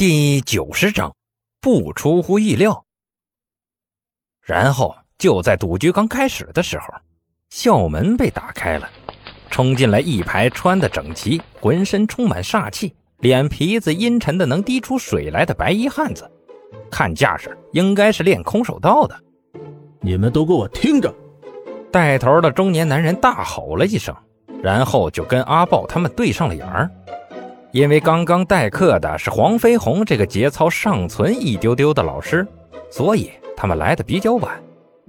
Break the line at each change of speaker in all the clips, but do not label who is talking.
第九十章，不出乎意料。然后就在赌局刚开始的时候，校门被打开了，冲进来一排穿的整齐、浑身充满煞气、脸皮子阴沉的能滴出水来的白衣汉子，看架势应该是练空手道的。
你们都给我听着！
带头的中年男人大吼了一声，然后就跟阿豹他们对上了眼儿。因为刚刚代课的是黄飞鸿这个节操尚存一丢丢的老师，所以他们来的比较晚，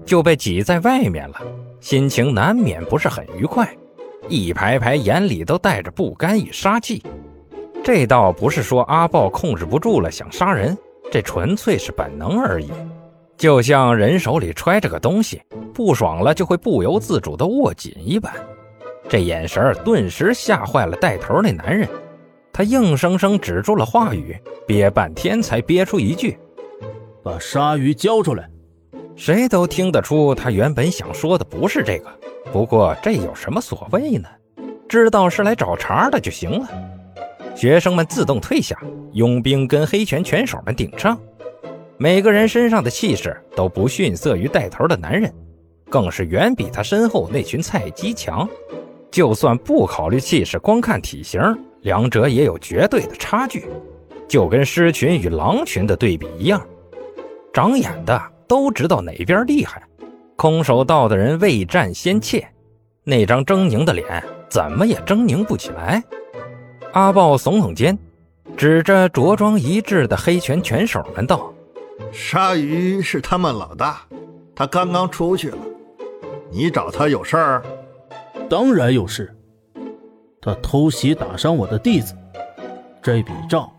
就被挤在外面了，心情难免不是很愉快，一排排眼里都带着不甘与杀气。这倒不是说阿豹控制不住了想杀人，这纯粹是本能而已，就像人手里揣着个东西，不爽了就会不由自主地握紧一般。这眼神顿时吓坏了带头那男人。他硬生生止住了话语，憋半天才憋出一句：“
把鲨鱼交出来。”
谁都听得出他原本想说的不是这个，不过这有什么所谓呢？知道是来找茬的就行了。学生们自动退下，佣兵跟黑拳拳手们顶上，每个人身上的气势都不逊色于带头的男人，更是远比他身后那群菜鸡强。就算不考虑气势，光看体型。两者也有绝对的差距，就跟狮群与狼群的对比一样。长眼的都知道哪边厉害，空手道的人未战先怯，那张狰狞的脸怎么也狰狞不起来。阿豹耸耸肩，指着着装一致的黑拳拳手们道：“
鲨鱼是他们老大，他刚刚出去了，你找他有事儿？
当然有事。”他偷袭打伤我的弟子，这笔账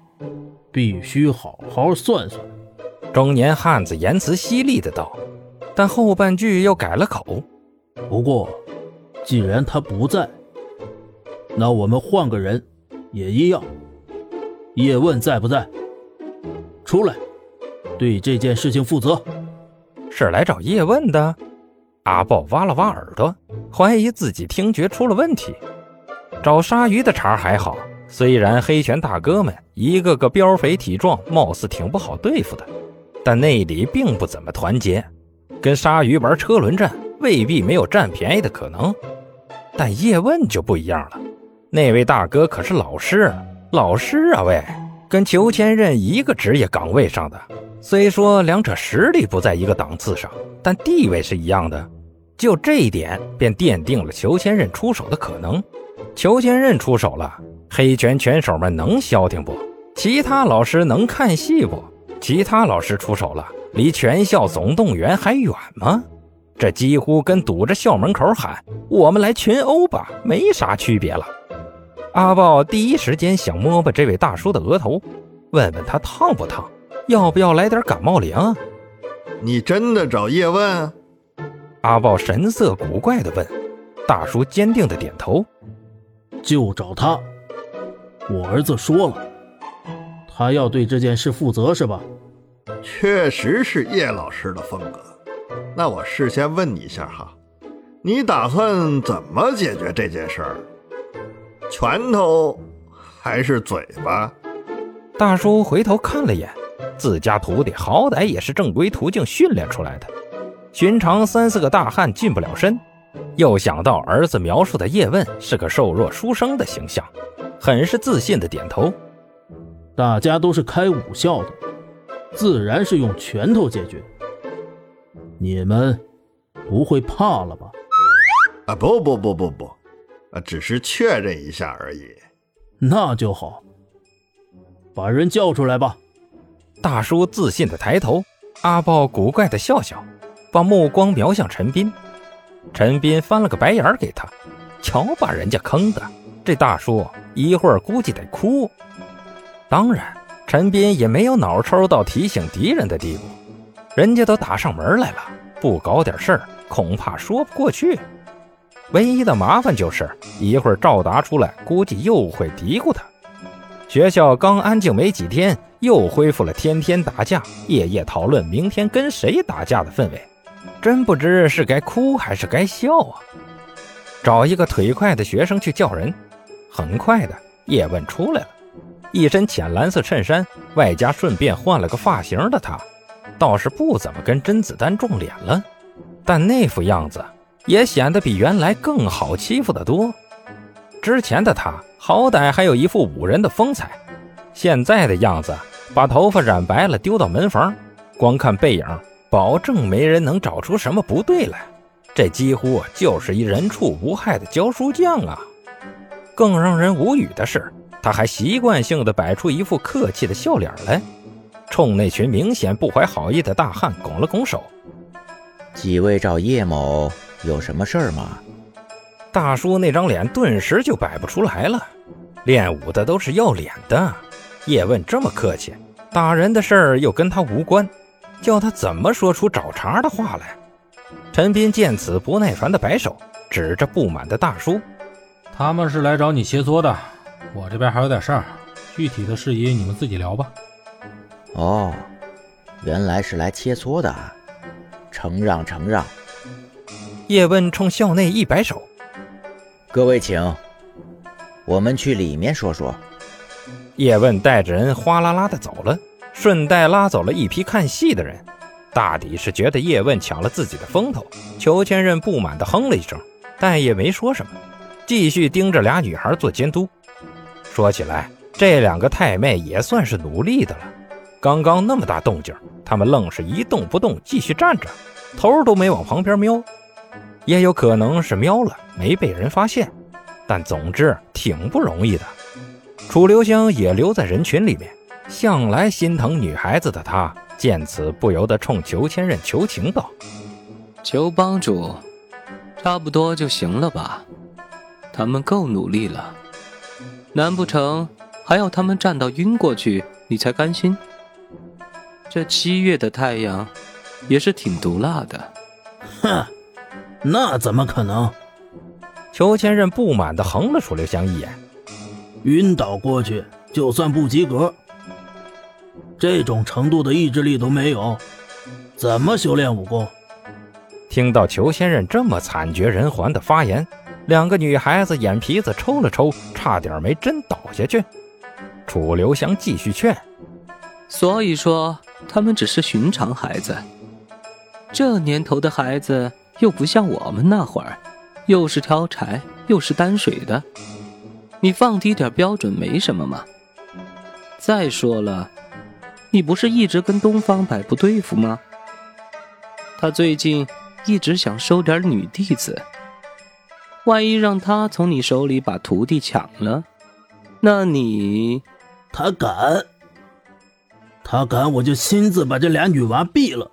必须好好算算。
中年汉子言辞犀利的道，但后半句又改了口。
不过，既然他不在，那我们换个人也一样。叶问在不在？出来，对这件事情负责。
是来找叶问的？阿豹挖了挖耳朵，怀疑自己听觉出了问题。找鲨鱼的茬还好，虽然黑拳大哥们一个个膘肥体壮，貌似挺不好对付的，但内里并不怎么团结。跟鲨鱼玩车轮战，未必没有占便宜的可能。但叶问就不一样了，那位大哥可是老师，老师啊喂，跟裘千仞一个职业岗位上的。虽说两者实力不在一个档次上，但地位是一样的。就这一点，便奠定了裘千仞出手的可能。裘千仞出手了，黑拳拳手们能消停不？其他老师能看戏不？其他老师出手了，离全校总动员还远吗？这几乎跟堵着校门口喊“我们来群殴吧”没啥区别了。阿豹第一时间想摸摸这位大叔的额头，问问他烫不烫，要不要来点感冒灵？
你真的找叶问？
阿豹神色古怪地问。大叔坚定地点头。
就找他，我儿子说了，他要对这件事负责，是吧？
确实是叶老师的风格。那我事先问你一下哈，你打算怎么解决这件事儿？拳头还是嘴巴？
大叔回头看了眼自家徒弟，好歹也是正规途径训练出来的，寻常三四个大汉近不了身。又想到儿子描述的叶问是个瘦弱书生的形象，很是自信的点头。
大家都是开武校的，自然是用拳头解决。你们不会怕了吧？
啊，不不不不不，啊，只是确认一下而已。
那就好，把人叫出来吧。
大叔自信的抬头，阿豹古怪的笑笑，把目光瞄向陈斌。陈斌翻了个白眼给他，瞧把人家坑的，这大叔一会儿估计得哭。当然，陈斌也没有脑抽到提醒敌人的地步，人家都打上门来了，不搞点事儿恐怕说不过去。唯一的麻烦就是一会儿赵达出来，估计又会嘀咕他。学校刚安静没几天，又恢复了天天打架、夜夜讨论明天跟谁打架的氛围。真不知是该哭还是该笑啊！找一个腿快的学生去叫人。很快的，叶问出来了，一身浅蓝色衬衫，外加顺便换了个发型的他，倒是不怎么跟甄子丹撞脸了，但那副样子也显得比原来更好欺负得多。之前的他好歹还有一副武人的风采，现在的样子，把头发染白了丢到门房，光看背影，保证没人能找出什么不对来。这几乎就是一人畜无害的教书匠啊！更让人无语的是，他还习惯性的摆出一副客气的笑脸来，冲那群明显不怀好意的大汉拱了拱手。
几位找叶某有什么事儿吗？
大叔那张脸顿时就摆不出来了。练武的都是要脸的，叶问这么客气，打人的事儿又跟他无关，叫他怎么说出找茬的话来？陈斌见此不耐烦的摆手，指着不满的大叔：“
他们是来找你切磋的，我这边还有点事儿，具体的事宜你们自己聊吧。”
哦，原来是来切磋的，承让承让。
叶问冲校内一摆手：“
各位请，我们去里面说说。”
叶问带着人哗啦啦的走了，顺带拉走了一批看戏的人。大抵是觉得叶问抢了自己的风头，裘千仞不满地哼了一声，但也没说什么，继续盯着俩女孩做监督。说起来，这两个太妹也算是努力的了。刚刚那么大动静，他们愣是一动不动，继续站着，头都没往旁边瞄。也有可能是瞄了，没被人发现，但总之挺不容易的。楚留香也留在人群里面，向来心疼女孩子的他。见此，不由得冲裘千仞求情道：“
裘帮主，差不多就行了吧？他们够努力了，难不成还要他们站到晕过去你才甘心？这七月的太阳也是挺毒辣的。”
哼，那怎么可能？
裘千仞不满地横了楚留香一眼：“
晕倒过去就算不及格。”这种程度的意志力都没有，怎么修炼武功？
听到裘先生这么惨绝人寰的发言，两个女孩子眼皮子抽了抽，差点没真倒下去。楚留香继续劝：“
所以说，他们只是寻常孩子。这年头的孩子又不像我们那会儿，又是挑柴又是担水的。你放低点标准没什么嘛。再说了。”你不是一直跟东方白不对付吗？他最近一直想收点女弟子，万一让他从你手里把徒弟抢了，那你……
他敢？他敢，我就亲自把这俩女娃毙了。